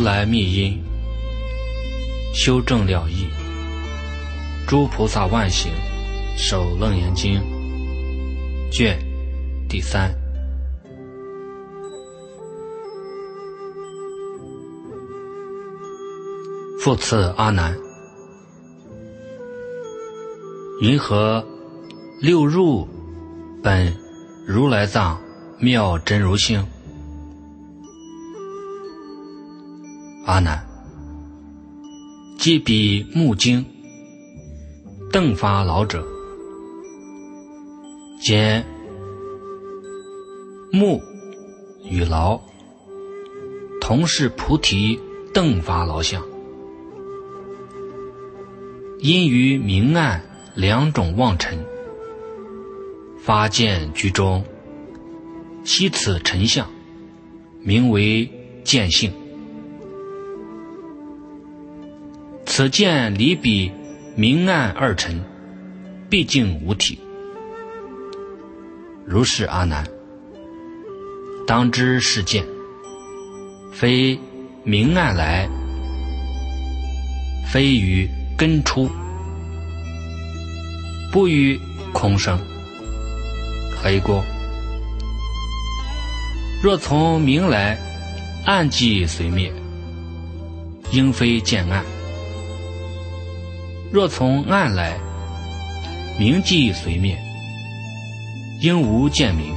如来密因，修正了义。诸菩萨万行，守楞严经卷第三。复次阿难，云何六入本如来藏妙真如性？阿难，即彼目经。邓发老者，兼木与劳，同是菩提邓发劳相，因于明暗两种妄尘，发见居中，悉此尘相，名为见性。此见离彼。明暗二尘，毕竟无体。如是阿难，当知是见，非明暗来，非于根出，不于空生。何以故？若从明来，暗即随灭，应非见暗。若从暗来，明即随灭，应无见明；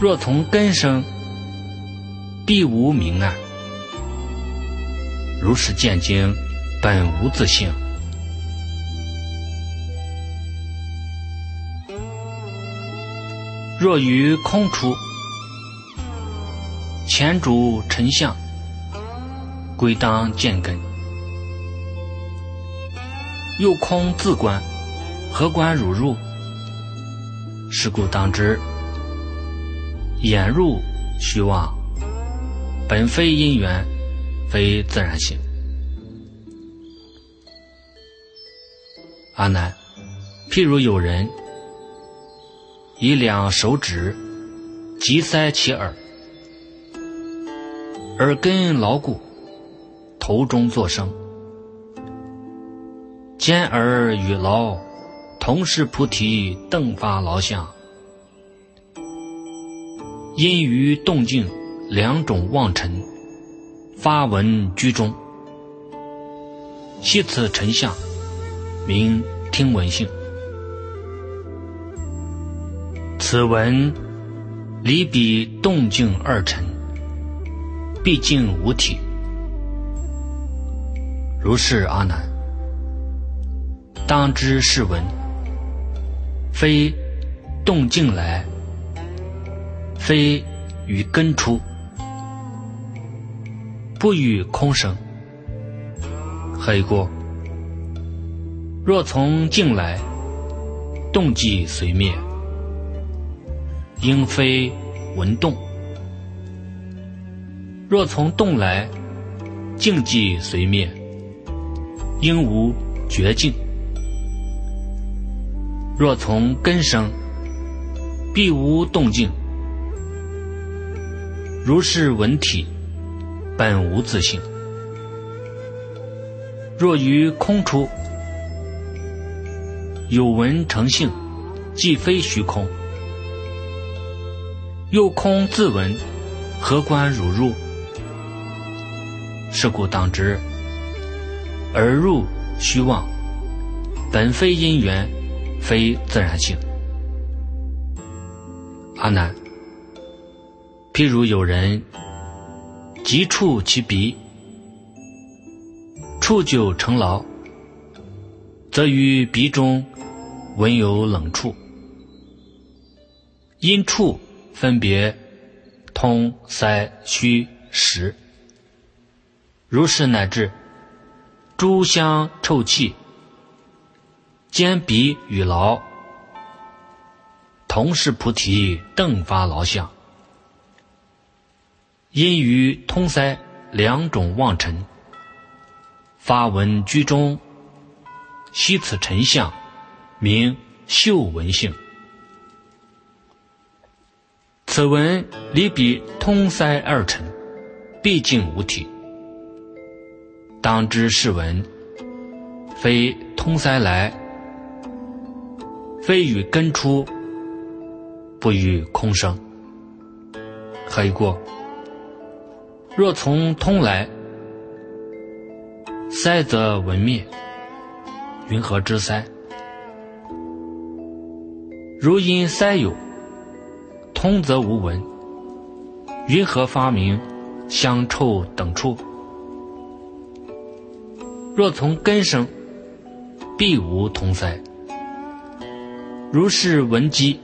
若从根生，必无明暗。如是见经，本无自性。若于空出，前主尘相，归当见根。又空自观，何观汝入？是故当知，眼入虚妄，本非因缘，非自然性。阿难，譬如有人以两手指急塞其耳，耳根牢固，头中作声。兼而与劳，同是菩提邓发劳相，因于动静两种妄尘，发闻居中，悉此尘相，名听闻性。此闻离彼动静二尘，毕竟无体。如是阿难。当知是闻，非动静来，非与根出，不与空生。何以故？若从静来，动即随灭，应非闻动；若从动来，静即随灭，应无绝境。若从根生，必无动静。如是闻体，本无自性。若于空出，有闻成性，即非虚空。又空自闻，何关汝入？是故当知，而入虚妄，本非因缘。非自然性。阿难，譬如有人急触其鼻，触久成劳，则于鼻中闻有冷处，因触分别通塞虚实，如是乃至诸香臭气。兼鼻与劳，同是菩提邓发劳相，因于通塞两种妄尘，发闻居中，悉此尘相，名嗅闻性。此文离彼通塞二尘，毕竟无体。当知是文，非通塞来，非与根出，不与空生。何以过？若从通来，塞则闻灭。云何之塞？如因塞有，通则无闻。云何发明香臭等处？若从根生，必无通塞。如是闻机，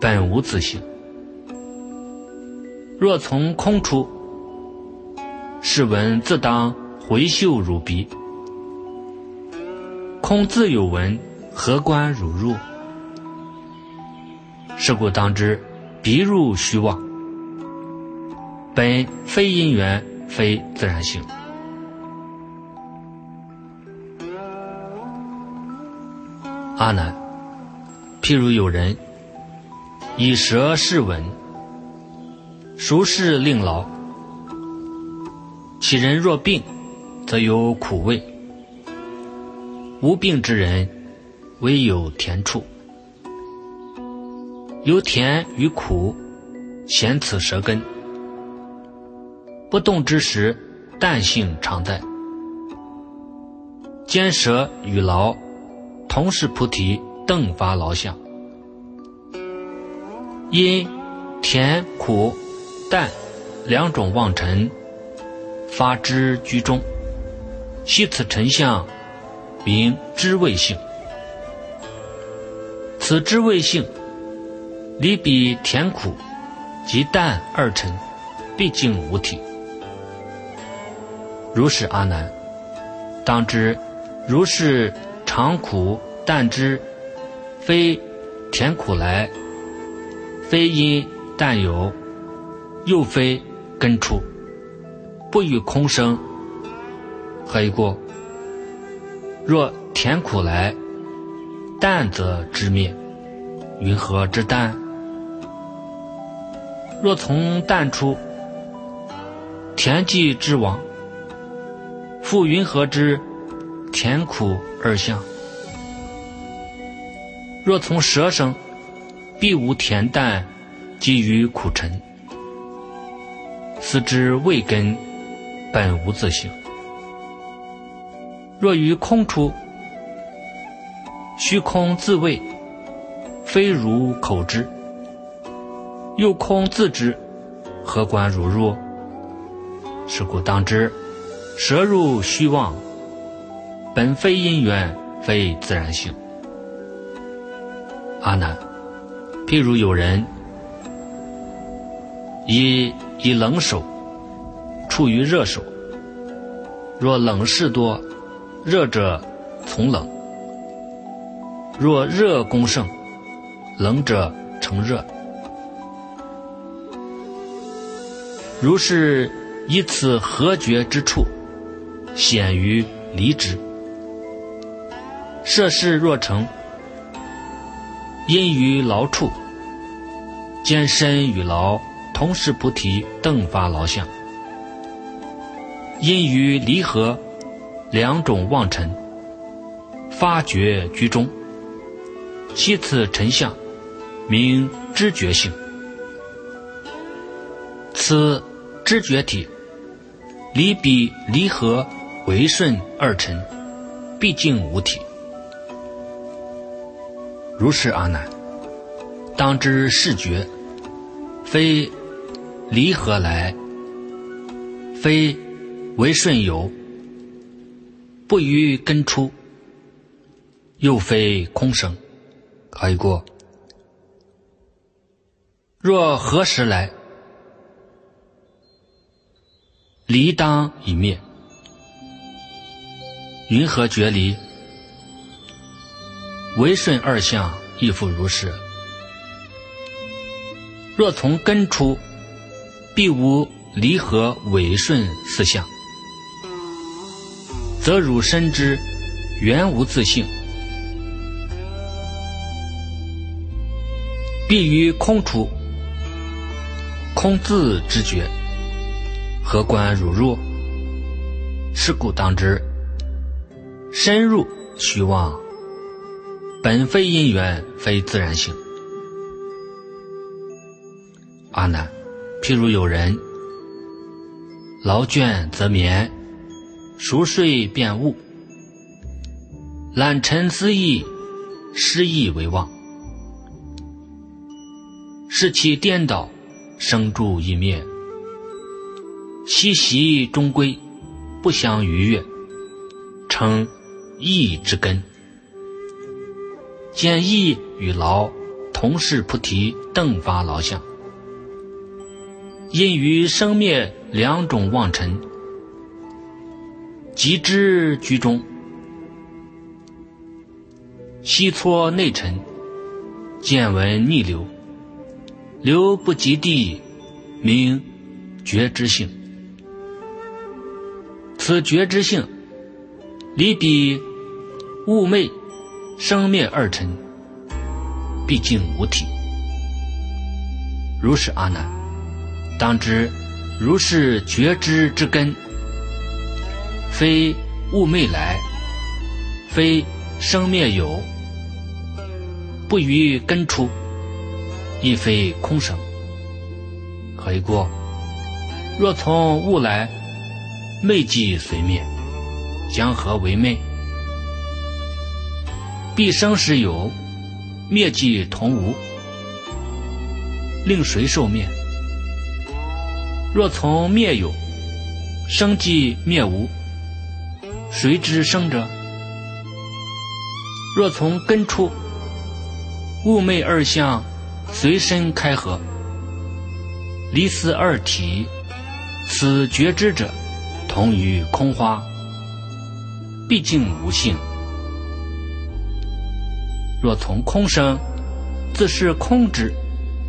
本无自性。若从空出，是闻自当回嗅汝鼻。空自有闻，何关汝入？是故当知，鼻入虚妄，本非因缘，非自然性。阿难，譬如有人以舌试闻，熟视令劳，其人若病，则有苦味；无病之人，唯有甜处。由甜与苦，显此舌根。不动之时，淡性常在。坚舌与劳，同是菩提，顿发劳相。因甜苦淡两种妄尘，发之居中，悉此尘相，名知味性。此知味性。离彼甜苦及淡二尘，毕竟无体。如是阿难，当知如是常苦淡之，非甜苦来，非因淡有，又非根出，不与空生。何以故？若甜苦来，淡则知灭。云何之淡？若从淡出，田忌之亡，复云何之甜苦二相？若从舌生，必无恬淡，基于苦尘。思之味根本无自性。若于空出，虚空自味，非如口之。又空自知，何关如入？是故当知，舌入虚妄，本非因缘，非自然性。阿难，譬如有人以以冷手处于热手，若冷事多，热者从冷；若热功盛，冷者成热。如是以此合觉之处，显于离之。涉事若成，因于劳处，兼身与劳同是菩提，顿发劳相。因于离合两种妄尘，发觉居中，悉次尘相，名知觉性。此知觉体，离彼离合为顺二尘，毕竟无体。如是阿难，当知是觉，非离合来，非为顺有，不于根出，又非空生，可以过。若何时来？离当已灭，云何觉离？为顺二相亦复如是。若从根出，必无离合违顺四相，则汝深知原无自性，必于空出，空自知觉，何观汝入？是故当知，深入虚妄，本非因缘，非自然性。阿难，譬如有人劳倦则眠，熟睡便悟，懒沉思意，失意为妄，是其颠倒，生住亦灭，息息终归。不相逾越，称意之根。见义与劳同是菩提等发劳相，因于生灭两种妄尘，即之居中，西搓内尘，见闻逆流，流不及地，名觉知性。此觉知性，离彼物昧生灭二尘，毕竟无体。如是阿难，当知如是觉知之根，非物昧来，非生灭有，不于根出，亦非空生。何以故？若从物来。昧即随灭，将何为昧？必生时有，灭即同无，令谁受灭？若从灭有，生即灭无，谁知生者？若从根出，物昧二相随身开合，离思二体，此觉知者。同于空花，毕竟无性。若从空生，自是空之，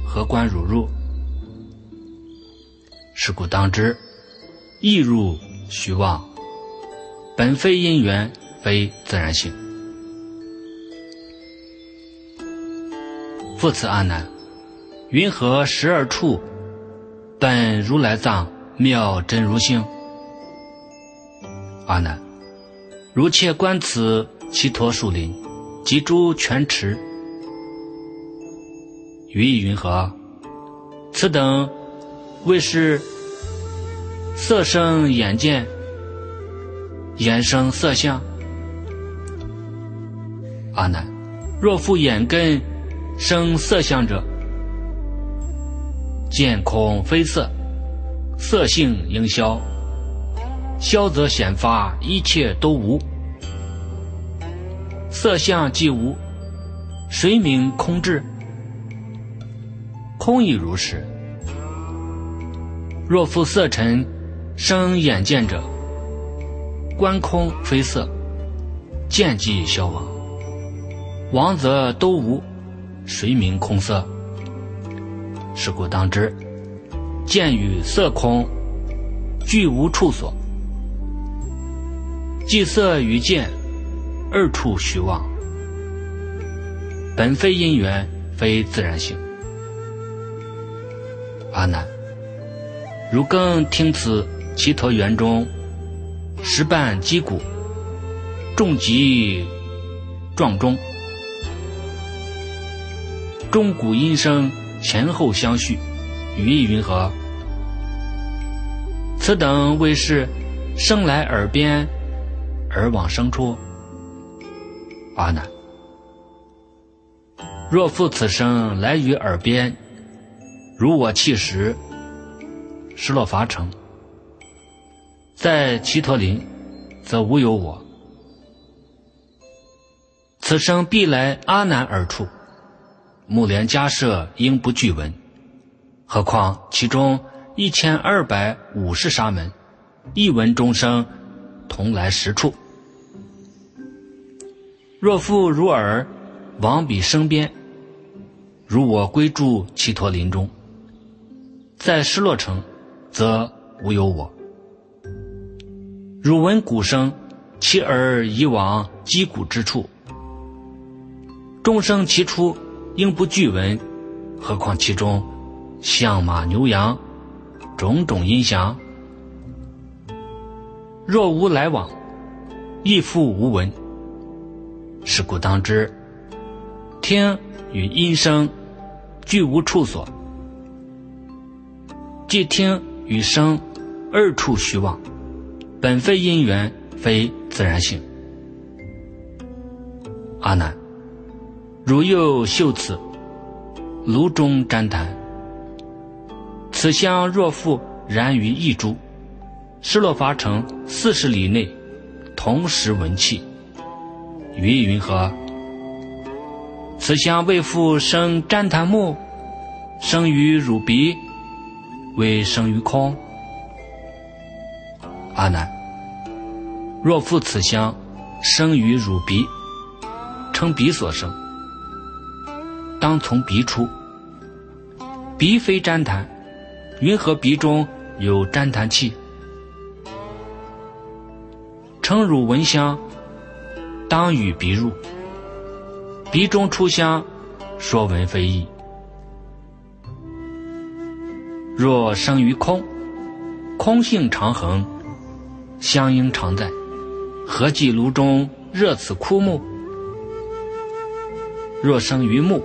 何关汝入？是故当知，亦入虚妄，本非因缘，非自然性。复次阿难，云何十二处，本如来藏妙真如性？阿难，如切观此其陀树林及诸泉池，于意云何？此等为是色生眼见，眼生色相。阿难，若复眼根生色相者，见空非色，色性应消。消则显发，一切都无，色相既无，谁名空智？空亦如是。若复色尘生眼见者，观空非色，见即消亡，亡则都无，谁名空色？是故当知，见与色空，俱无处所。即色与见，二处虚妄，本非因缘，非自然性。阿难，如更听此其陀园中，石瓣击鼓，重击撞钟，钟鼓音声前后相续，语意云何？此等为是生来耳边。而往生处，阿难，若复此生来于耳边，如我弃时，失落伐城，在齐陀林，则无有我。此生必来阿难耳处，目连迦舍应不具闻，何况其中一千二百五十沙门，一闻钟声同来实处。若复如尔，往彼生边，如我归住祇陀林中，在失落城，则无有我。汝闻鼓声，其耳以往击鼓之处，众生其出，应不惧闻，何况其中象马牛羊，种种音响。若无来往，亦复无闻。是故当知，听与音声俱无处所，即听与声二处虚妄，本非因缘，非自然性。阿难，如又嗅此炉中旃檀，此香若复燃于一株。失落伐城四十里内，同时闻气。云云何？此香为复生旃檀木，生于汝鼻，为生于空。阿难，若复此香生于汝鼻，称鼻所生，当从鼻出。鼻非旃檀，云何鼻中有旃檀气？称汝闻香，当与鼻入，鼻中出香，说闻非异。若生于空，空性常恒，香应常在，何计炉中热此枯木？若生于木，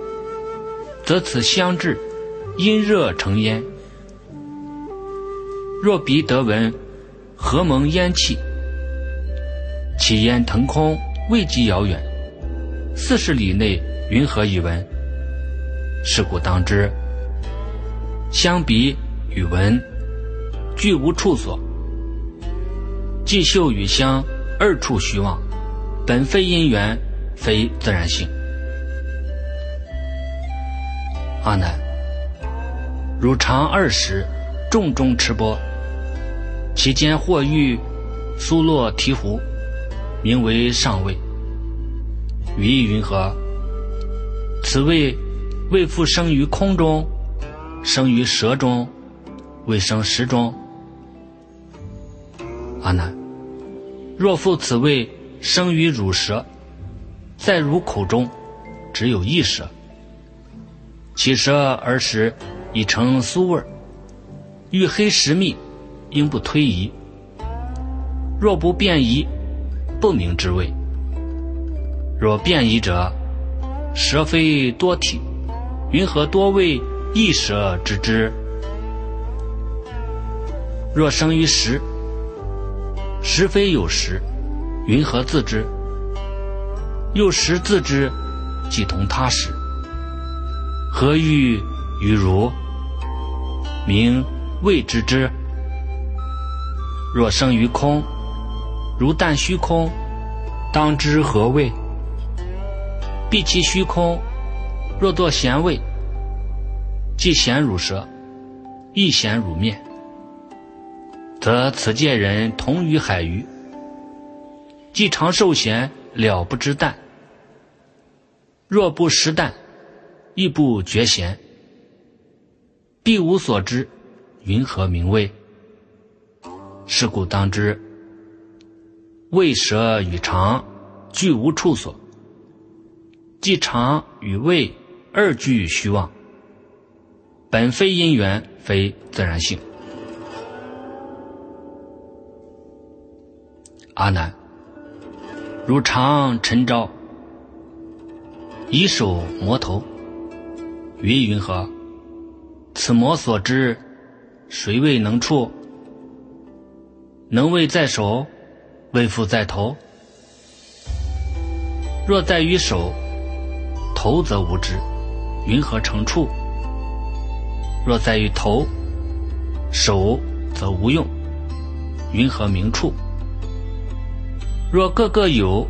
则此香质因热成烟。若鼻得闻，何蒙烟气？其烟腾空，未及遥远，四十里内，云何以闻？是故当知，相比与闻，俱无处所；即嗅与香，二处虚妄，本非因缘，非自然性。阿难，汝常二时，众中持钵，其间或遇苏洛提壶。名为上位，语意云何？此位未复生于空中，生于舌中，未生食中。阿难，若复此位生于乳舌，在乳口中，只有一舌，其舌而食已成酥味儿，欲黑食蜜，应不推移。若不变移。不明之味。若变异者，舌非多体，云何多味异舌知之？若生于食，食非有食，云何自知？又食自知，即同他食，何欲于如？名未知之。若生于空。如但虚空，当知何谓？闭其虚空，若作咸味，既咸如舌，亦咸如面，则此界人同于海鱼，既常受咸，了不知淡。若不食淡，亦不觉咸，必无所知，云何名味？是故当知。胃舌与肠俱无处所，即肠与胃二俱虚妄，本非因缘，非自然性。阿难，如常晨朝，以手摩头，云云何？此魔所知，谁未能触？能为在手？为父在头，若在于手，头则无知，云何成处？若在于头，手则无用，云何名处？若各个有，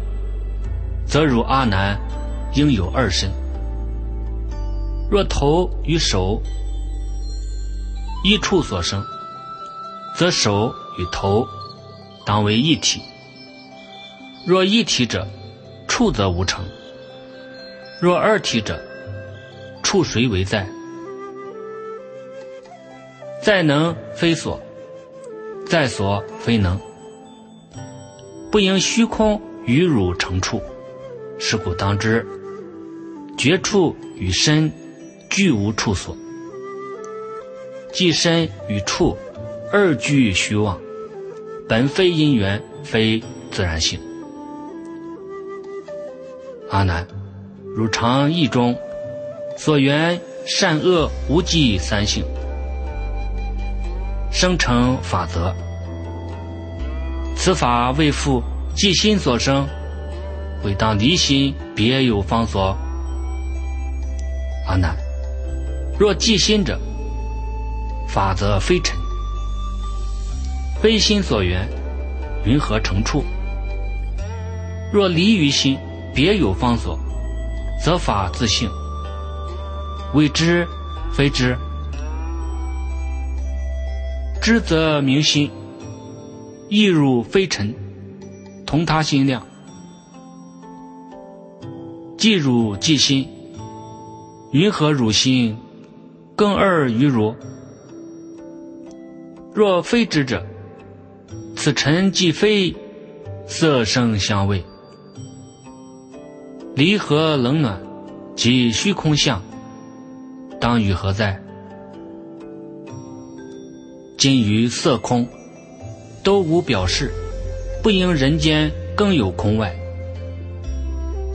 则汝阿难应有二身。若头与手一处所生，则手与头当为一体。若一体者，处则无成；若二体者，处谁为在？在能非所，在所非能，不应虚空与汝成处。是故当知，绝处与身俱无处所，即身与处二俱虚妄，本非因缘，非自然性。阿难，如常义中所缘善恶无记三性，生成法则。此法为复即心所生，为当离心别有方所。阿难，若即心者，法则非尘，非心所缘，云何成处？若离于心。别有方所，则法自性。未知非知，知则明心，亦如非尘，同他心量。即汝即心，云何汝心更二于汝？若非知者，此尘即非色声香味。离合冷暖，即虚空相，当与何在？今于色空，都无表示，不应人间更有空外。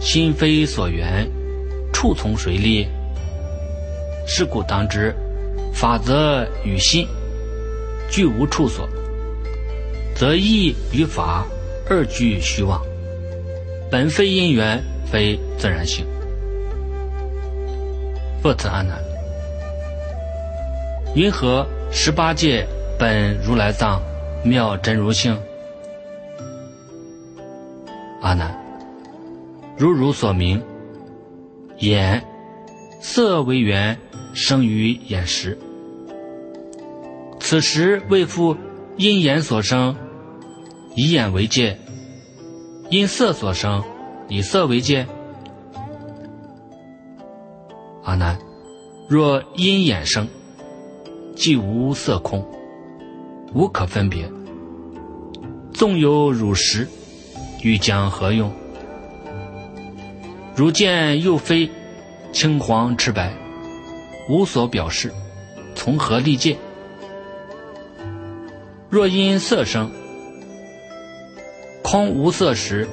心非所缘，处从谁立？是故当知，法则与心俱无处所，则意与法二俱虚妄，本非因缘。非自然性。不此阿难，云何十八界本如来藏妙真如性？阿难，如汝所明，眼色为缘，生于眼识。此时为复因眼所生，以眼为界；因色所生。以色为界，阿难，若因眼生，即无色空，无可分别。纵有汝实，欲将何用？如见又非青黄赤白，无所表示，从何立界？若因色生，空无色时。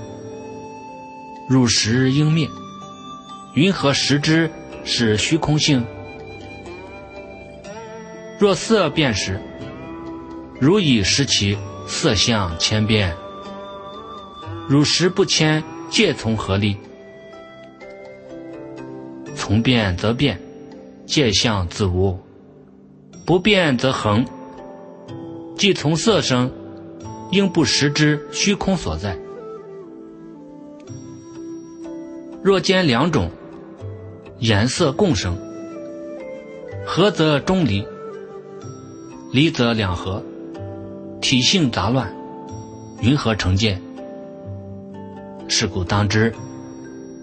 入时应灭，云何识之是虚空性？若色变时，如以识其色相千变。汝识不迁，界从何立？从变则变，界相自无；不变则恒。既从色生，应不识之虚空所在。若兼两种颜色共生，合则中离，离则两合，体性杂乱，云何成见？是故当知，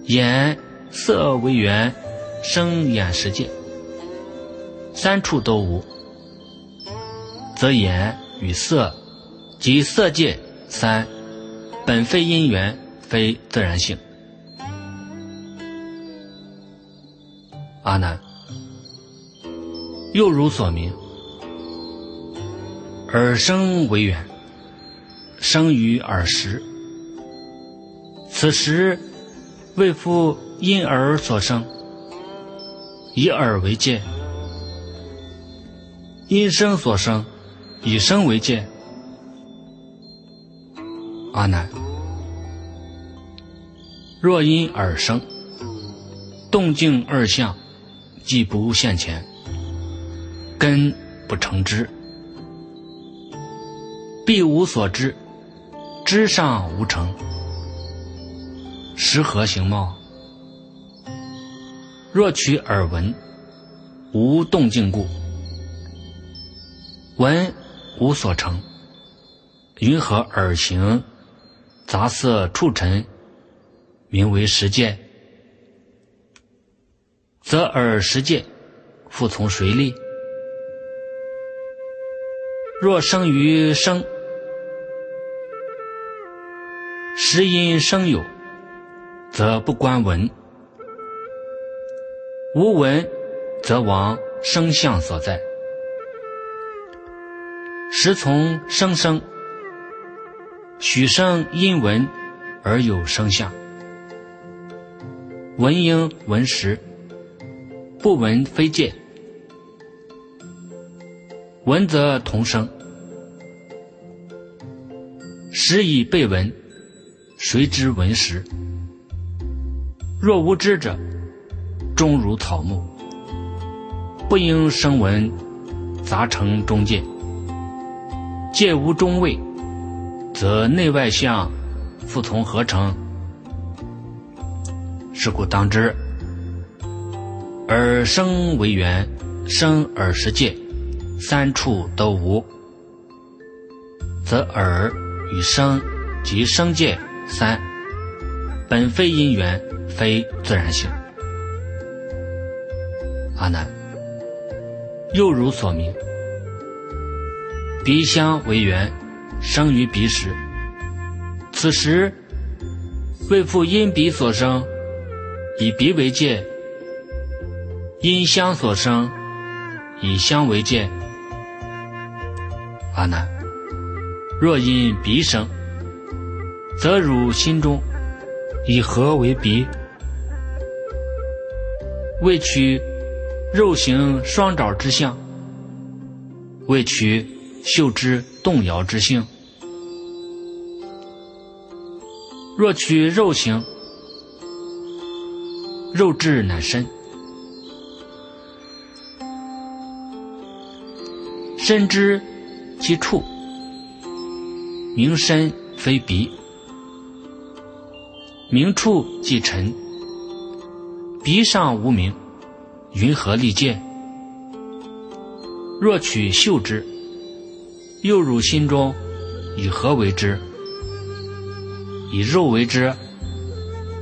眼色为缘，生眼识界，三处都无，则眼与色及色界三本非因缘，非自然性。阿难，又如所明，耳生为缘，生于耳识。此时为复因耳所生，以耳为界；因声所生，以声为界。阿难，若因耳生，动静二相。既不现前，根不成枝，必无所知，知上无成，实何形貌？若取耳闻，无动静故，闻无所成，云何耳行杂色触尘，名为实见？则耳识界，复从谁立？若生于生，时因生有，则不观闻；无闻，则亡生相所在。时从声生，许生因闻而有声相。闻应闻时，不闻非见。闻则同声，时以被闻，谁知闻时？若无知者，终如草木，不应声闻，杂成中见。界无中位，则内外相复从何成？是故当知，耳生为缘，生耳识界，三处都无，则耳与声及声界三，本非因缘，非自然性。阿难，又如所明。鼻香为缘，生于鼻时。此时为复因鼻所生，以鼻为界；因香所生，以香为界。阿难，若因鼻生，则汝心中以何为鼻？为取肉形双爪之相，为取。嗅之动摇之性，若取肉形，肉质乃深，深知其处，名深非鼻，名处即尘，鼻上无名，云何立见？若取嗅之。又汝心中以何为之？以肉为之，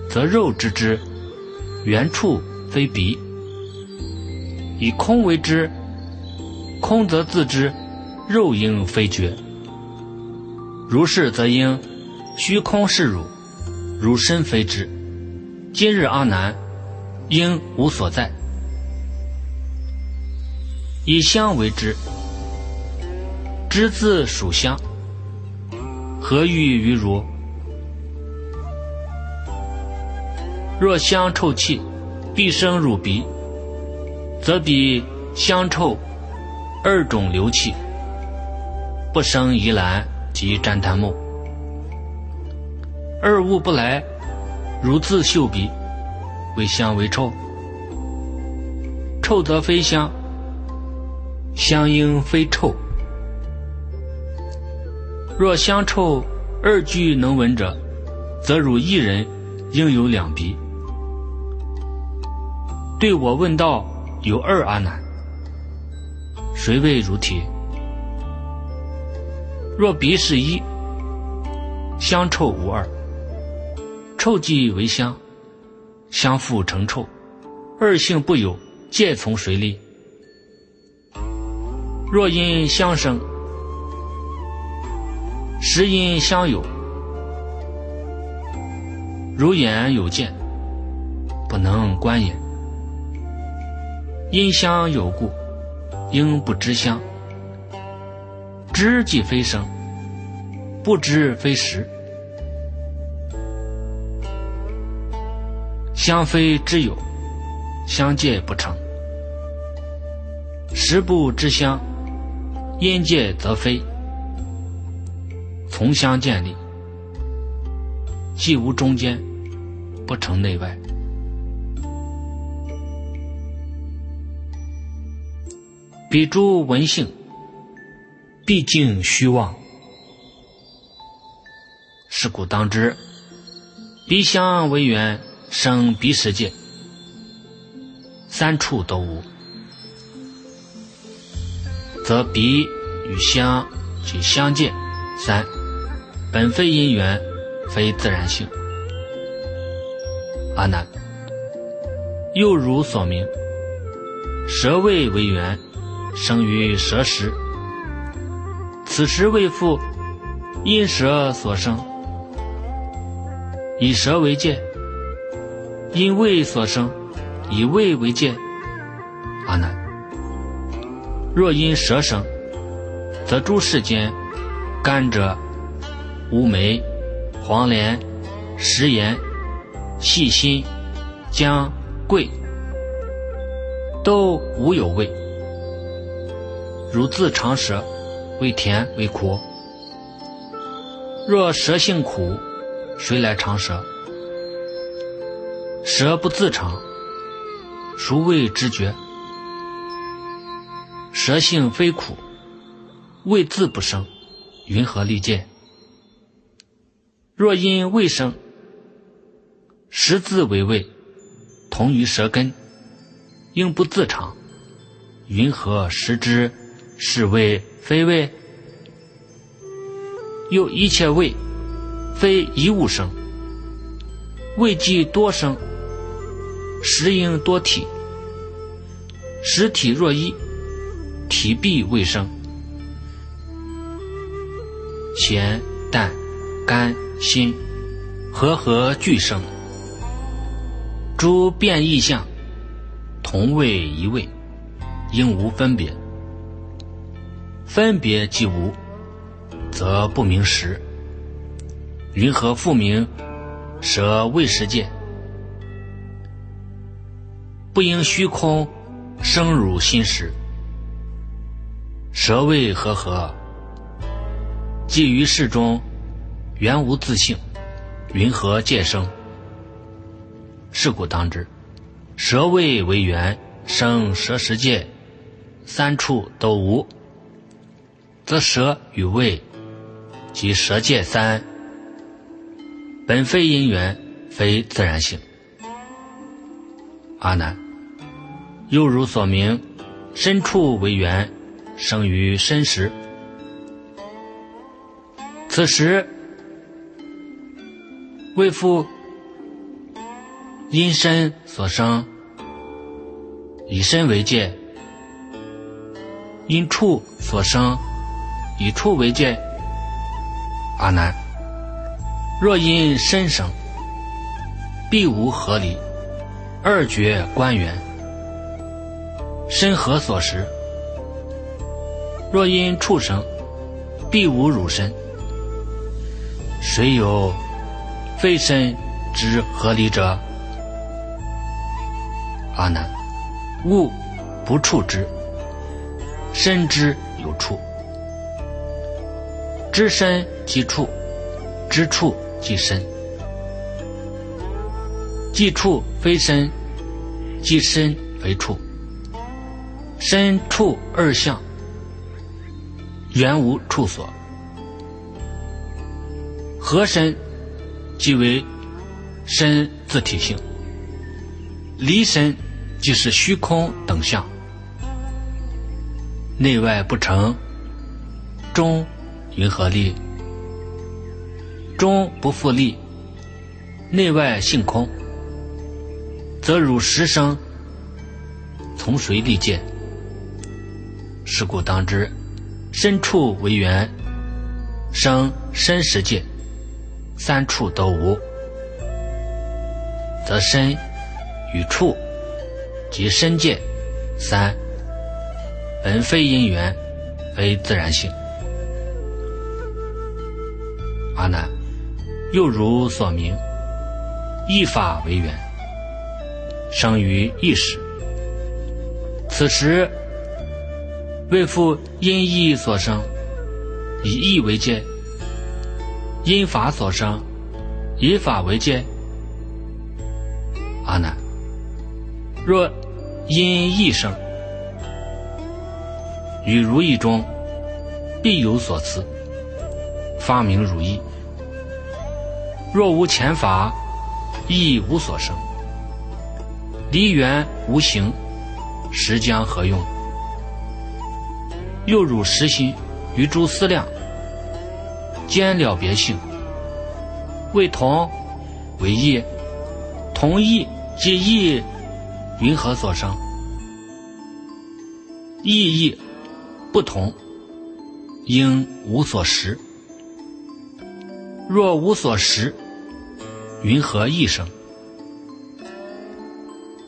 则肉之之原处非鼻；以空为之，空则自知肉应非觉。如是则应虚空是汝，汝身非之。今日阿难，应无所在。以香为之。之字属香，何欲于汝？若香臭气，必生入鼻，则彼香臭二种流气，不生疑兰及旃檀木。二物不来，如自嗅鼻，为香为臭，臭则非香，香应非臭。若香臭二俱能闻者，则汝一人应有两鼻。对我问道：有二阿难，谁为如题？若鼻是一，香臭无二，臭即为香，相复成臭，二性不有，借从谁立？若因相生。时因相有，如眼有见，不能观也。因相有故，应不知相。知即非生，不知非实。相非之有，相界不成。实不知相，因界则非。从相建立，既无中间，不成内外。彼诸文性，毕竟虚妄。是故当知，鼻香为缘生鼻识界，三处都无，则鼻与香即相见三。本非因缘，非自然性。阿难，又如所明，舌味为缘，生于舌时。此时为复因舌所生，以舌为界；因胃所生，以胃为界。阿难，若因舌生，则诸世间，甘蔗、乌梅、黄连、食盐、细辛、姜、桂，都无有味。如自尝舌，为甜为苦。若舌性苦，谁来尝舌？舌不自尝，孰谓知觉？舌性非苦，味自不生，云何利见？若因味生，食自为味，同于舌根，应不自尝，云何食之？是为非为？又一切味，非一物生。味既多生，食应多体。实体若一，体必未生。咸、淡、甘、辛，和合俱生。诸变异相，同味一味，应无分别。分别既无，则不明实。云何复名舍未实界？不应虚空生汝心识。舍未和合，既于世中原无自性，云何界生？是故当知，舍未为缘生舍世界，三处都无。则舌与味，即舌界三，本非因缘，非自然性。阿难，又如所明，身处为缘，生于身时。此时为复因身所生，以身为界；因处所生。以处为界，阿难，若因身生，必无合理。二绝观缘，身何所识？若因畜生，必无汝身。谁有非身之合理者？阿难，物不触之，身之有处。知身即处，知处即身。即处非身，即身非处。身处二相，原无处所。合身即为身自体性，离身即是虚空等相。内外不成，中。云何立？中不复立，内外性空，则汝实生，从谁立见？是故当知，身处为缘，生身实界，三处都无，则身与处及身界三，本非因缘，非自然性。阿难，又如所明，一法为缘，生于一时。此时为复因意所生，以意为界；因法所生，以法为界。阿难，若因意生，与如意中必有所思，发明如意。若无前法，亦无所生。离缘无形，实将何用？又汝实心于诸思量，兼了别性，为同为异，同异即异，云何所生？异异不同，应无所识。若无所识，云何异生？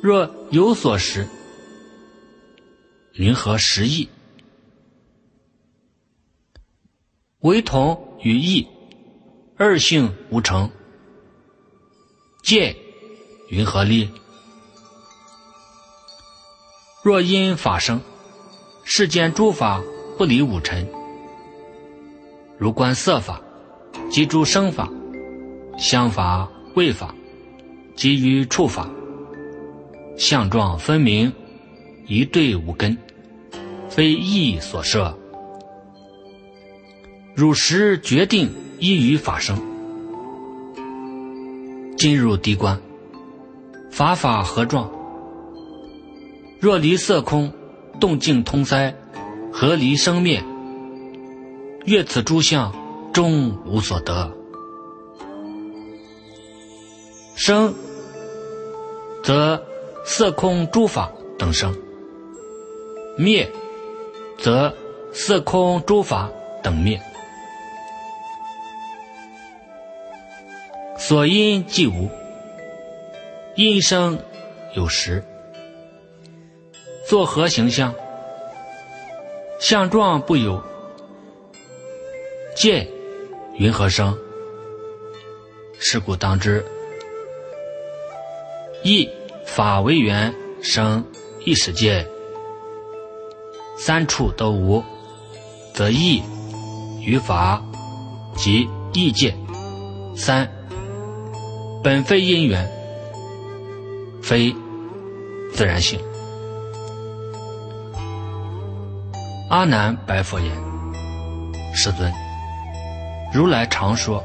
若有所识，云何实异？为同与异，二性无成。见云何立？若因法生，世间诸法不离五尘。如观色法，即诸生法、相法、味法，即于触法，相状分明，一对五根，非意所设。汝实决定依于法生，进入地观，法法合状。若离色空，动静通塞，合离生灭？越此诸相，终无所得。生，则色空诸法等生；灭，则色空诸法等灭。所因即无，因生有时。作何形象？相状不有。见云何生？是故当知，一法为缘生一时界，三处都无，则意与法即意界。三本非因缘，非自然性。阿难白佛言：“世尊，如来常说，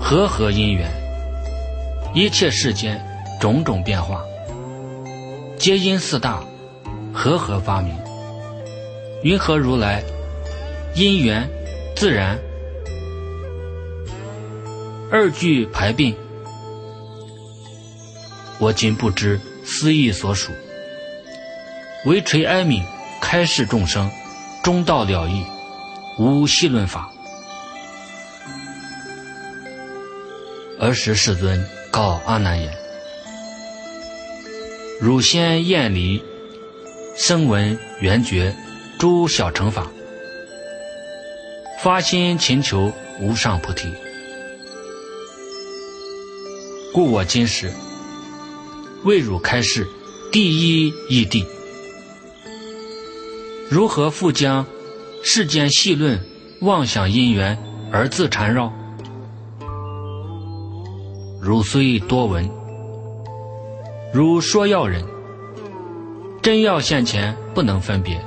和合因缘，一切世间种种变化，皆因四大和合发明。云何如来因缘自然二句排并？我今不知思意所属，唯垂哀悯。”开示众生，中道了义，无细论法。儿时世尊告阿难言：“汝先厌离，声闻缘觉诸小乘法，发心勤求无上菩提。故我今时为汝开示第一义谛。”如何复将世间细论妄想因缘而自缠绕？汝虽多闻，如说要人，真要现前不能分别。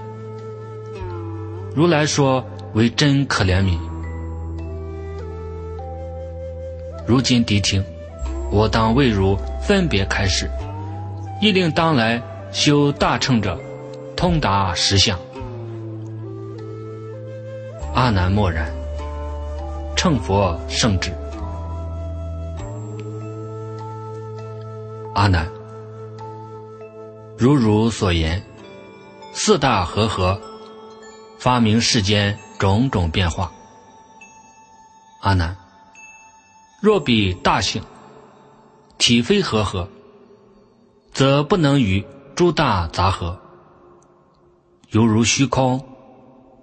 如来说为真可怜悯。如今谛听，我当为汝分别开示，亦令当来修大乘者通达实相。阿难默然，乘佛圣旨。阿难，如汝所言，四大和合，发明世间种种变化。阿难，若比大性，体非和合，则不能与诸大杂合，犹如虚空，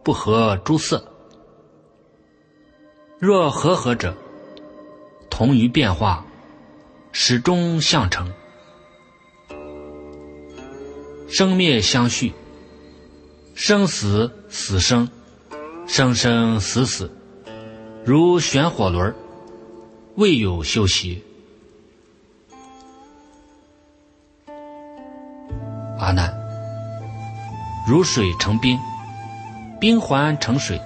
不合诸色。若和合者，同于变化，始终相成，生灭相续，生死死生，生生死死，如旋火轮，未有休息。阿难，如水成冰，冰环成水。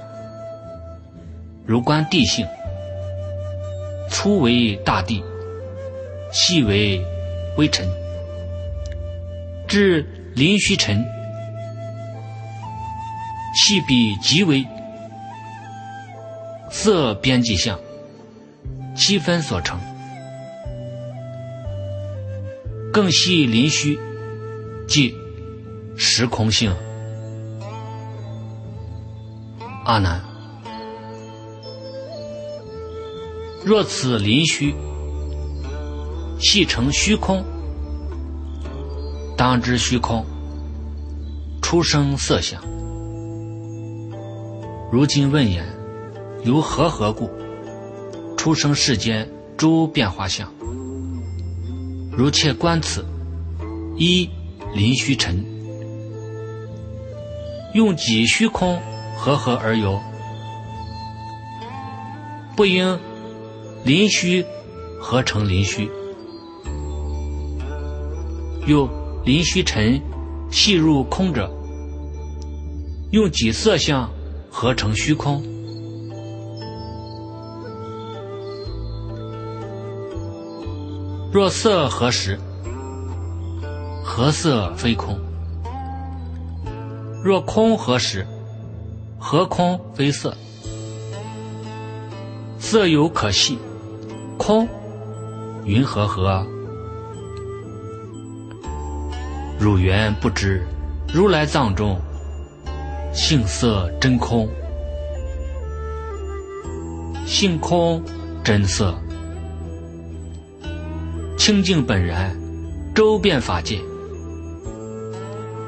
如观地性，粗为大地，细为微尘，至林虚尘，细笔极为，色边际相，七分所成，更细林虚，即时空性。阿难。若此林虚，系成虚空，当知虚空出生色相。如今问言：由何何故，出生世间诸变化相。如切观此，一临虚尘，用几虚空和合而有，不应临虚合成临虚，又临虚尘细入空者，用几色相合成虚空。若色何时？何色非空？若空何时？何空非色？色有可系，空云何合？汝缘不知，如来藏中性色真空，性空真色。清净本然，周遍法界，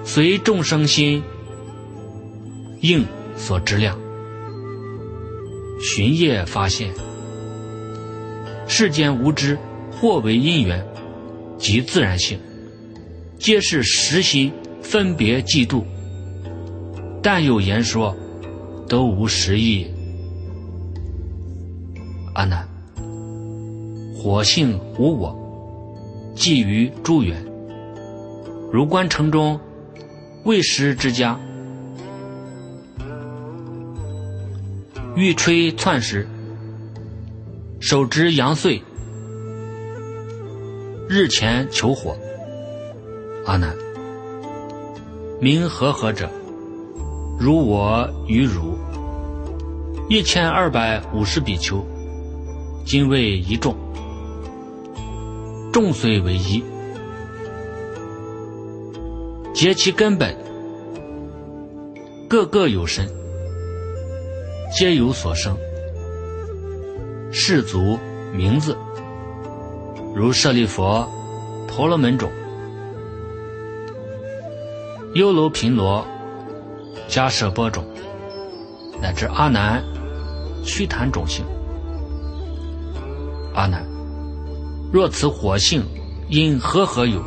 随众生心应所知量，寻业发现，世间无知，或为因缘即自然性，皆是实心分别嫉妒，但有言说，都无实意。阿难，火性无我。寄于诸缘，如观城中未食之家，欲吹窜时，手执阳穗，日前求火。阿难，名和合者，如我与汝一千二百五十比丘，今为一众。众虽为一，结其根本，个个有身，皆有所生。氏族名字，如舍利佛、婆罗门种、优楼频罗、迦舍波种，乃至阿难、须檀种性。阿难。若此火性因何何有？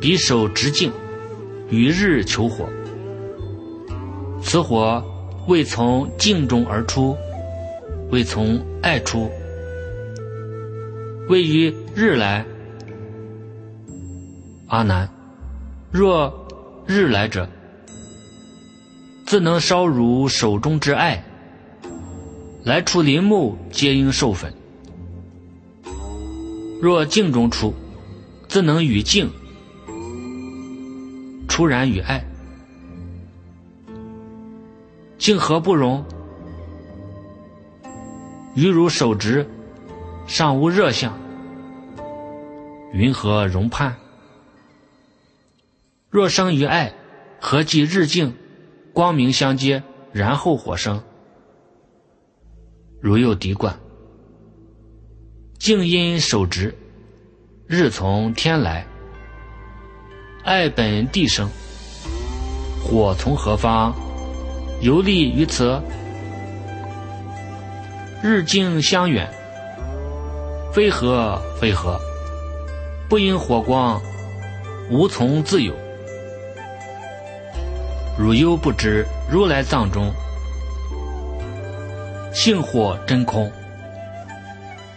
彼手直径，与日求火。此火未从镜中而出，未从爱出，位于日来。阿难，若日来者，自能烧如手中之爱。来出林木，皆应受粉。若镜中出，自能与镜出然与爱。镜何不容？于如手执，尚无热相，云何容判？若生于爱，何计日镜光明相接，然后火生？如有敌冠。静因手执，日从天来，爱本地生，火从何方游历于此？日镜相远，非何非何，不因火光，无从自有。汝忧不知，如来藏中性火真空。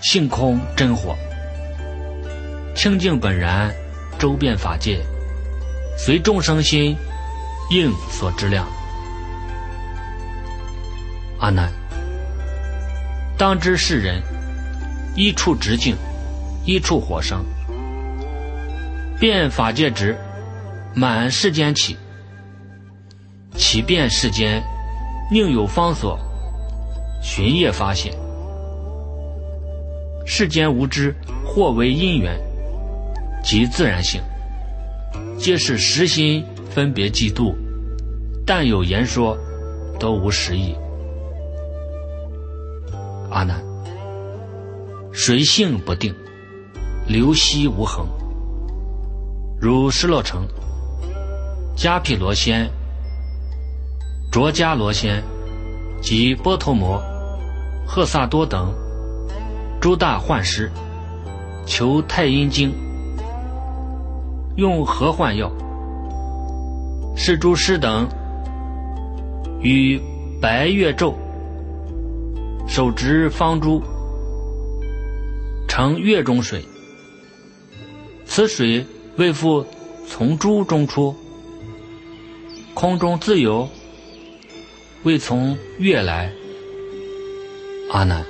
性空真火，清净本然，周遍法界，随众生心应所知量。阿难，当知世人一处直径，一处火生，遍法界直，满世间起，其遍世间，宁有方所，寻业发现。世间无知，或为因缘及自然性，皆是实心分别嫉妒，但有言说，都无实意。阿难，随性不定，流息无恒，如失落城、迦毗罗仙、卓迦罗仙、及波头摩、赫萨多等诸大幻师，求太阴经，用合幻药，是诸师等与白月咒，手执方珠，盛月中水，此水未复从珠中出，空中自由。未从月来，阿难。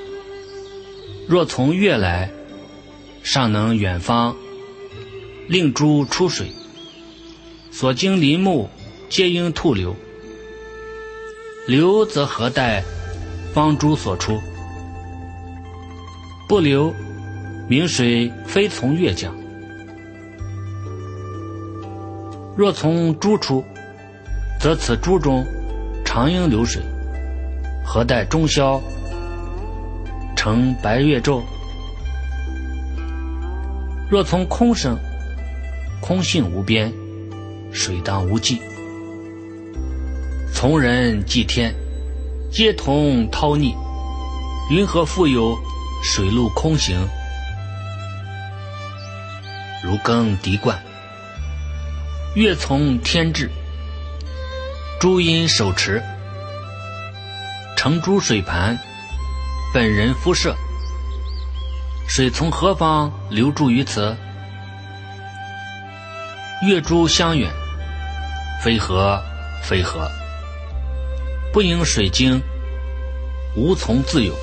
若从月来，尚能远方令珠出水，所经林木皆应吐流。流则何待方珠所出？不流，明水非从月降。若从珠出，则此珠中。长缨流水，何待中宵成白月昼？若从空生，空性无边，水当无际。从人祭天，皆同涛逆，云何复有水陆空行？如更敌贯，月从天至。诸因手持，盛诸水盘，本人肤射，水从何方流注于此？月珠相远，非河非河，不应水经，无从自有。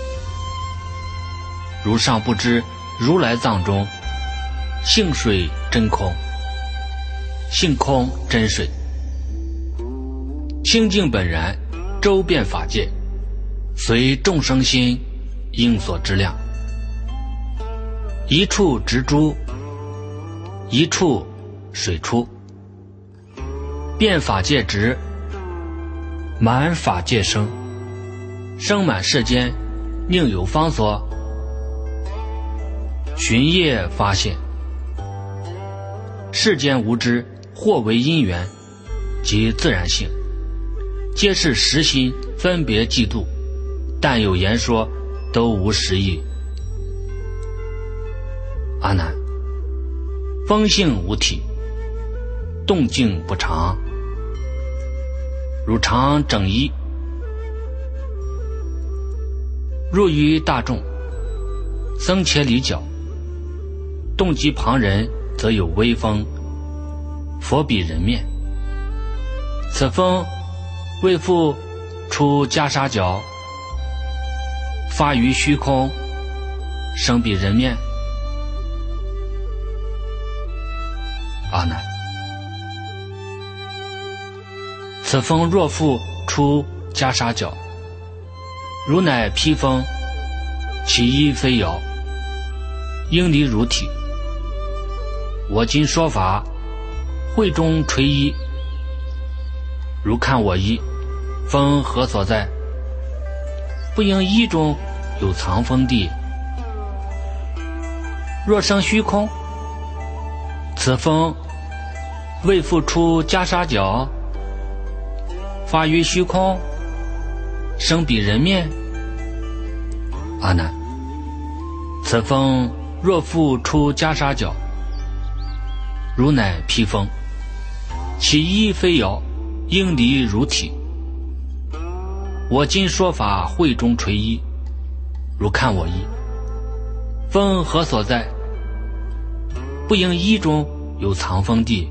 如上不知如来藏中，性水真空，性空真水。清净本然，周遍法界，随众生心应所知量。一处植株，一处水出，遍法界直，满法界生，生满世间，宁有方所？寻业发现，世间无知，或为因缘及自然性。皆是实心分别嫉妒，但有言说，都无实意。阿难，风性无体，动静不常，如常整衣，入于大众，僧伽离角，动及旁人，则有微风，佛比人面，此风。为复出袈裟角，发于虚空，生彼人面。阿难，此风若复出袈裟角，如乃披风，其衣非摇，应离如体。我今说法，会中垂衣，如看我衣。风何所在？不应衣中有藏风地。若生虚空，此风未复出袈裟角，发于虚空，生彼人面。阿难，此风若复出袈裟角，如乃披风，其衣非摇，应离如体。我今说法会中垂衣，如看我衣。风何所在？不应衣中有藏风地。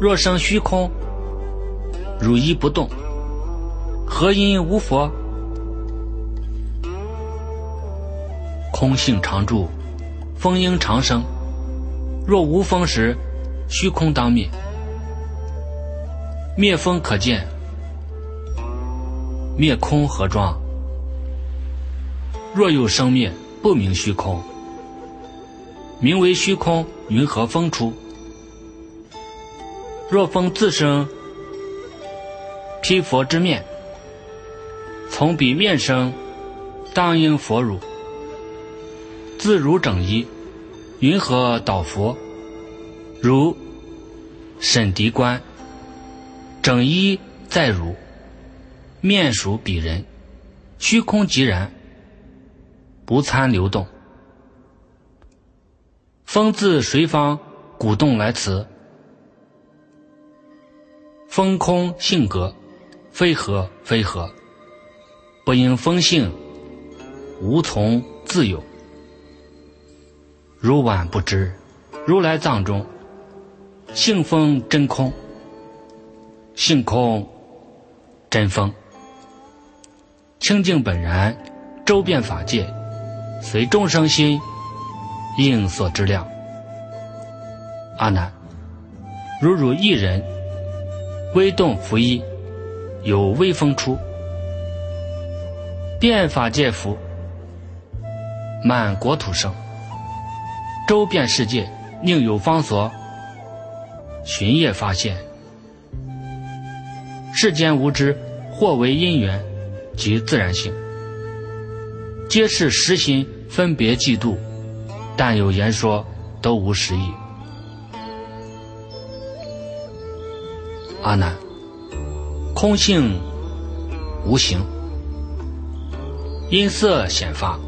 若生虚空，汝衣不动，何因无佛？空性常住，风应长生。若无风时，虚空当灭。灭风可见。灭空何状？若有生灭，不明虚空。名为虚空，云何风出？若风自生，披佛之面，从彼面生，当应佛乳。自如整衣，云何导佛？如审敌观，整衣在汝。面属彼人，虚空寂然，不参流动。风自随方鼓动来辞，风空性格，非合非合，不应风性，无从自有。如晚不知，如来藏中，性风真空，性空真风，清净本然，周遍法界，随众生心。应所知量。阿难，如汝一人，微动拂衣，有微风出，遍法界福，满国土生，周遍世界，宁有方所？寻业发现，世间无知，或为因缘及自然性，皆是实心分别嫉妒。但有言说，都无实意。阿难，空性无形，音色显发，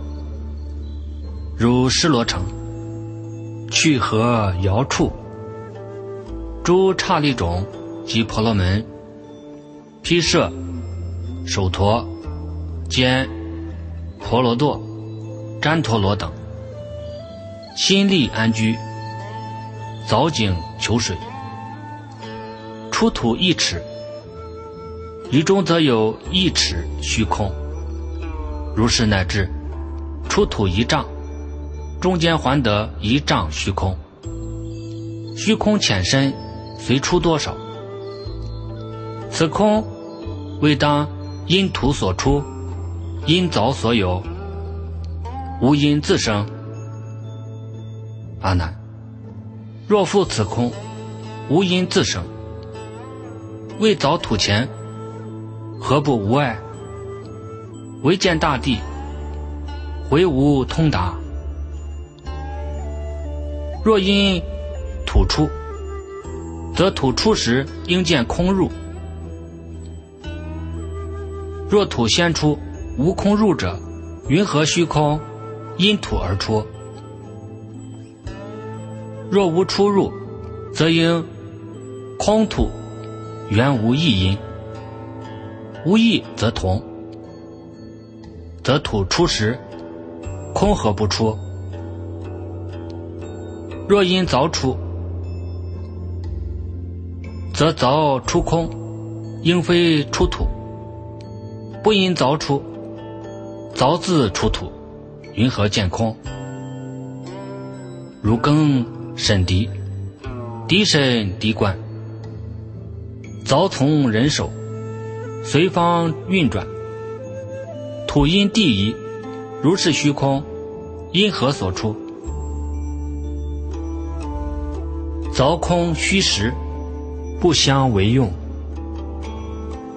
如失罗城，去何遥处？诸刹利种及婆罗门、毗舍、首陀、坚、婆罗多、旃陀罗等。心力安居，凿井求水，出土一尺，于中则有一尺虚空。如是乃至出土一丈，中间还得一丈虚空。虚空浅深，随出多少？此空未当因土所出，因凿所有，无因自生。阿难，若复此空，无因自生，未凿土前，何不无碍？唯见大地，回无通达。若因土出，则土出时应见空入；若土先出，无空入者，云何虚空因土而出？若无出入，则应空土原无异因，无异则同，则土出时，空何不出？若因凿出，则凿出空，应非出土；不因凿出，凿字出土，云何见空？如更。审敌，敌审敌观，凿从人手，随方运转。土因地移，如是虚空，因何所出？凿空虚实，不相为用。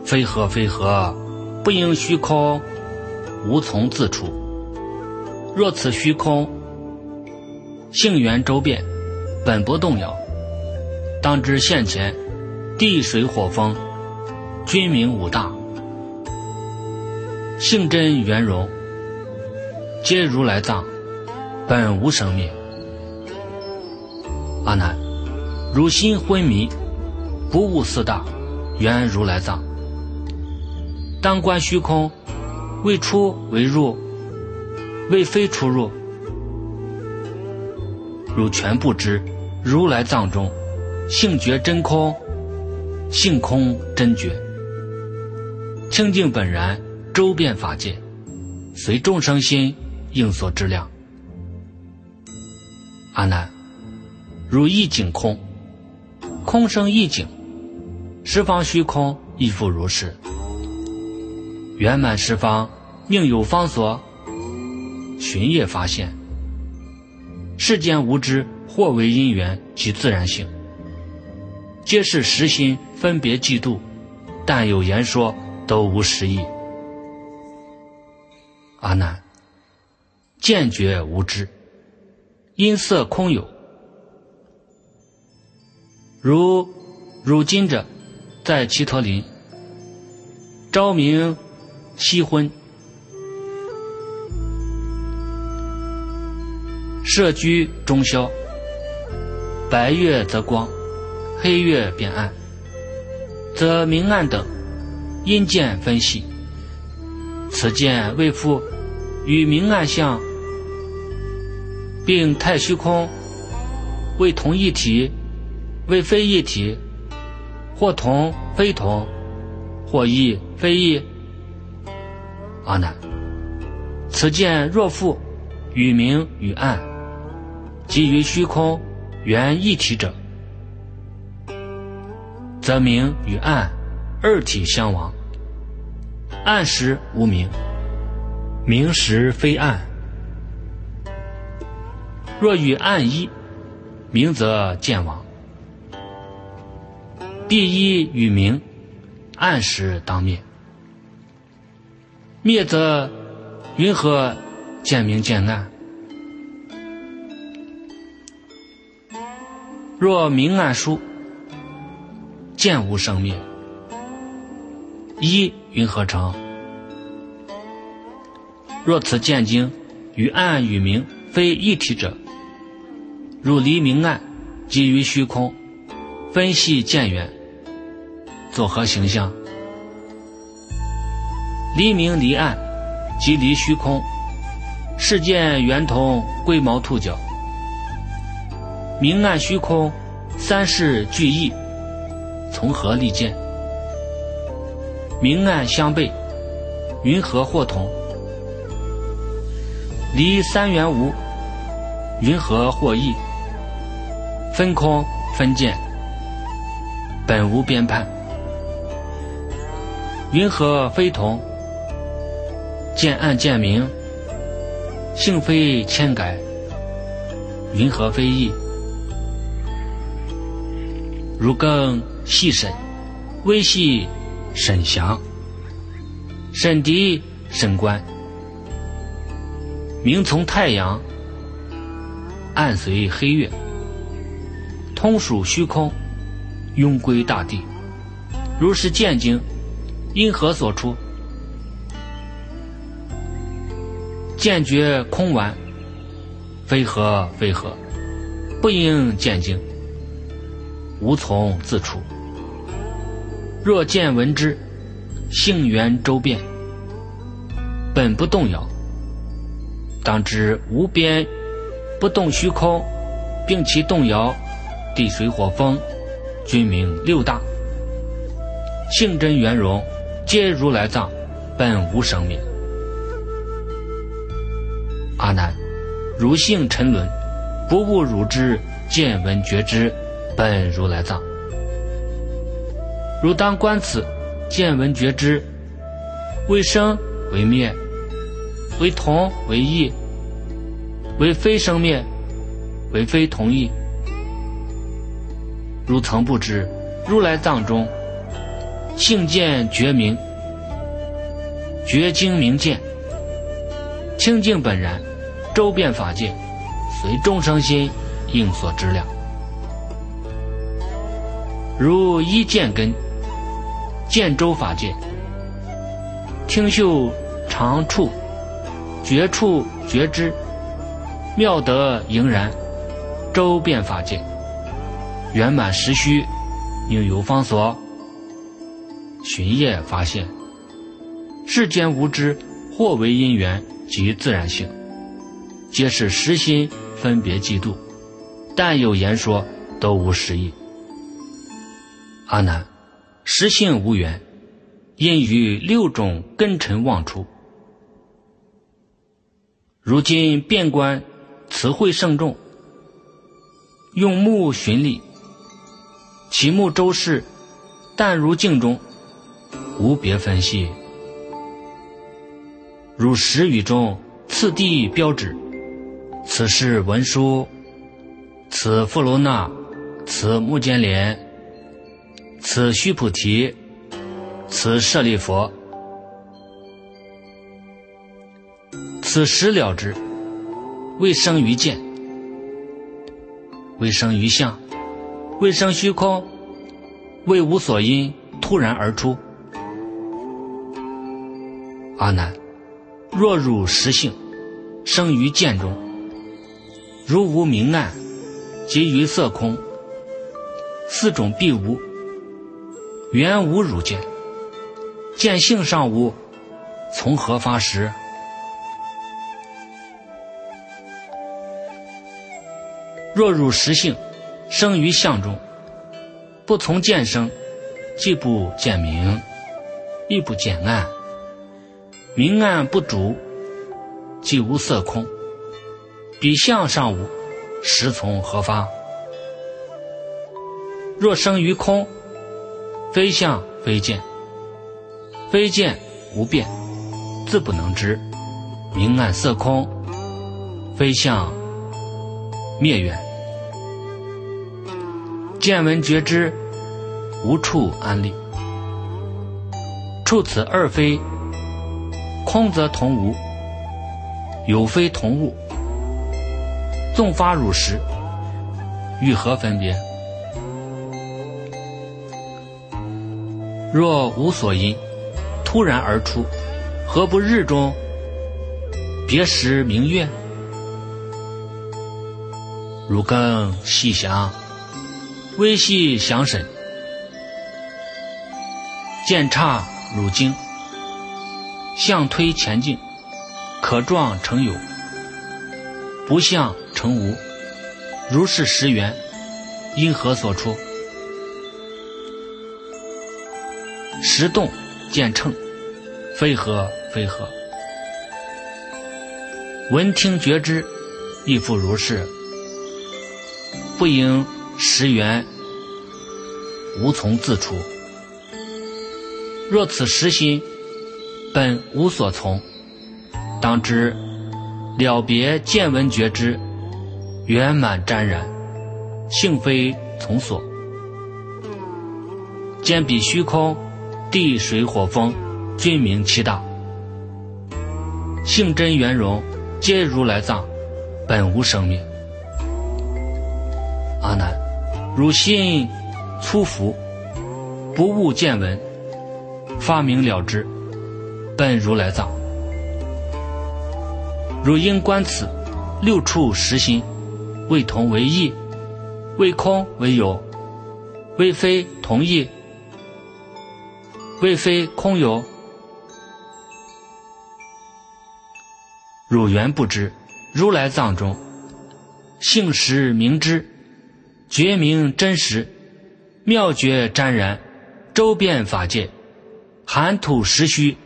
非何非何，不应虚空，无从自出。若此虚空，性缘周遍。本不动摇，当知现前地水火风，君明五大，性真圆融，皆如来藏，本无生灭。阿难，如心昏迷，不悟四大，原如来藏。当观虚空，未出为入，未非出入，如全不知。如来藏中，性觉真空，性空真觉，清净本然，周遍法界，随众生心应所知量。阿难，如一境空，空生一境，十方虚空亦复如是。圆满十方，宁有方所？寻业发现，世间无知。或为因缘及自然性，皆是实心分别嫉妒，但有言说都无实意。阿难，见觉无知，音色空有。如如今者，在齐陀林，朝明夕昏，设居中宵。白月则光，黑月变暗，则明暗等。阴见分析。此见为复与明暗相，并太虚空。为同一体，为非一体，或同非同，或异非异。阿难，此见若复与明与暗，即于虚空。原一体者，则明与暗二体相亡。暗时无明，明时非暗。若与暗一，明则见亡。第一与明，暗时当灭。灭则云何见明见暗？若明暗疏，见无生灭，一云何成？若此见经与暗与明非一体者，如离明暗，即于虚空，分析见远，作何形象？离明离暗，即离虚空，世间圆通龟毛兔角。明暗虚空，三世俱异，从何立见？明暗相悖，云何或同？离三元无，云何或异？分空分见，本无边判，云何非同？见暗见明，性非千改，云何非异？如更细审，微细审详，审敌审观，明从太阳，暗随黑月，通属虚空，庸归大地。如是见经，因何所出？见觉空完，非何非何，不应见经。无从自处。若见闻之，性缘周遍，本不动摇。当知无边不动虚空，并其动摇，地水火风，均名六大。性真圆融，皆如来藏，本无生命。阿难，如性沉沦，不悟汝之见闻觉知。本如来藏，如当观此，见闻觉知，为生为灭，为同为异，为非生灭，为非同异。如曾不知，如来藏中，性见觉明，觉精明见，清净本然，周遍法界，随众生心应所知量。如一见根，见周法界，听嗅长处，觉处觉知，妙德盈然，周遍法界，圆满实虚，应有方所，寻业发现，世间无知，或为因缘及自然性，皆是实心分别嫉妒，但有言说，都无实意。阿难，实性无缘，因于六种根尘妄出。如今遍观词汇圣众，用目寻历，其目周视，但如镜中，无别分析。如石语中次第标志，此是文殊，此富罗那，此目犍连。此须菩提，此舍利佛，此时了之，未生于见，未生于相，未生虚空，未无所因，突然而出。阿难，若入实性，生于见中，如无明暗，即于色空，四种必无，原无汝见，见性尚无，从何发实？若入实性，生于相中，不从见生，既不见明，亦不见暗。明暗不主，即无色空。彼相上无，实从何发？若生于空，非相非见，非见无变，自不能知。明暗色空，非相灭远。见闻觉知，无处安立。处此二非。空则同无，有非同物。纵发如实，与何分别？若无所因，突然而出，何不日中别时明月？汝更细想，微细详审，见差汝精。向推前进，可状成有；不向成无。如是十缘，因何所出？时动见称，非何非何。闻听觉知，亦复如是。不应十缘，无从自出。若此实心。本无所从，当知了别见闻觉知，圆满沾染，性非从所。见彼虚空，地水火风，均名其大，性真圆融，皆如来藏，本无生命。阿难，汝心粗浮，不悟见闻，发明了之。本如来藏，汝应观此六处实心，为同为异，为空为有，为非同异，为非空有。汝原不知，如来藏中性实明知，觉明真实，妙觉沾然，周遍法界，含土实虚。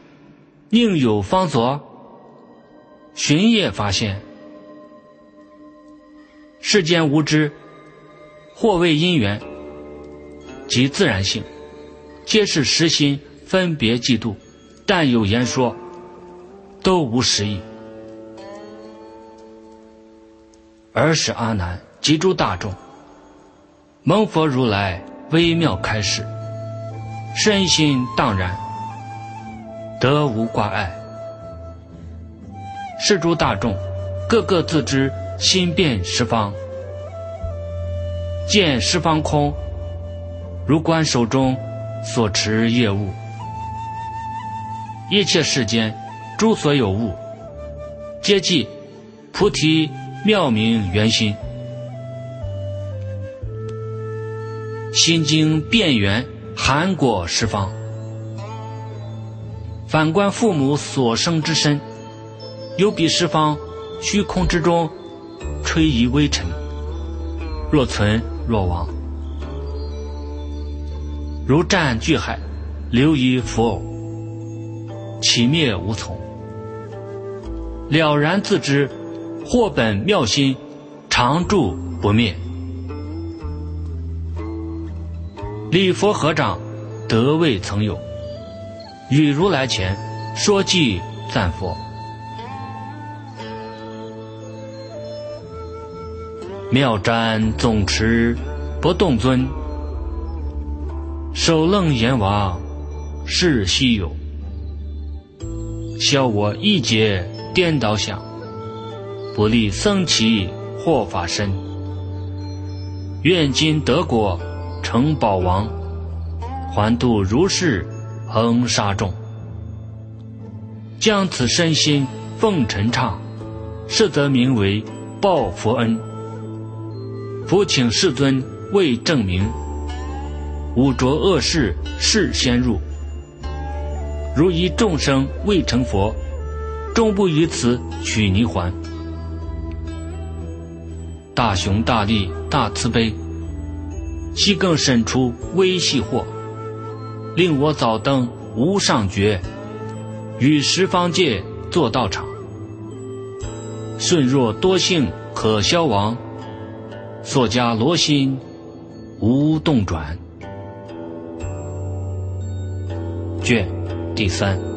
宁有方所？寻业发现，世间无知，或谓因缘及自然性，皆是实心分别嫉妒，但有言说，都无实意。而使阿难及诸大众，蒙佛如来微妙开示，身心荡然。得无挂碍，是诸大众，个个自知心变十方，见十方空，如观手中所持业物，一切世间诸所有物，皆即菩提妙明圆心，心经变圆含果十方。反观父母所生之身，有比十方虚空之中吹移微尘，若存若亡，如战巨海，流于浮偶，起灭无从。了然自知，或本妙心，常住不灭。礼佛合掌，得未曾有。与如来前说偈赞佛，妙瞻总持不动尊，首楞阎王是稀有，消我一劫颠倒想，不立僧祇护法身，愿今得果成宝王，还度如是。恒沙众，将此身心奉陈唱，是则名为报佛恩。佛请世尊为证明，吾着恶事事先入。如一众生未成佛，终不于此取泥环。大雄大力大慈悲，其更伸出微细祸，令我早登无上觉，与十方界作道场。顺若多幸可消亡。作家罗心无动转，卷第三。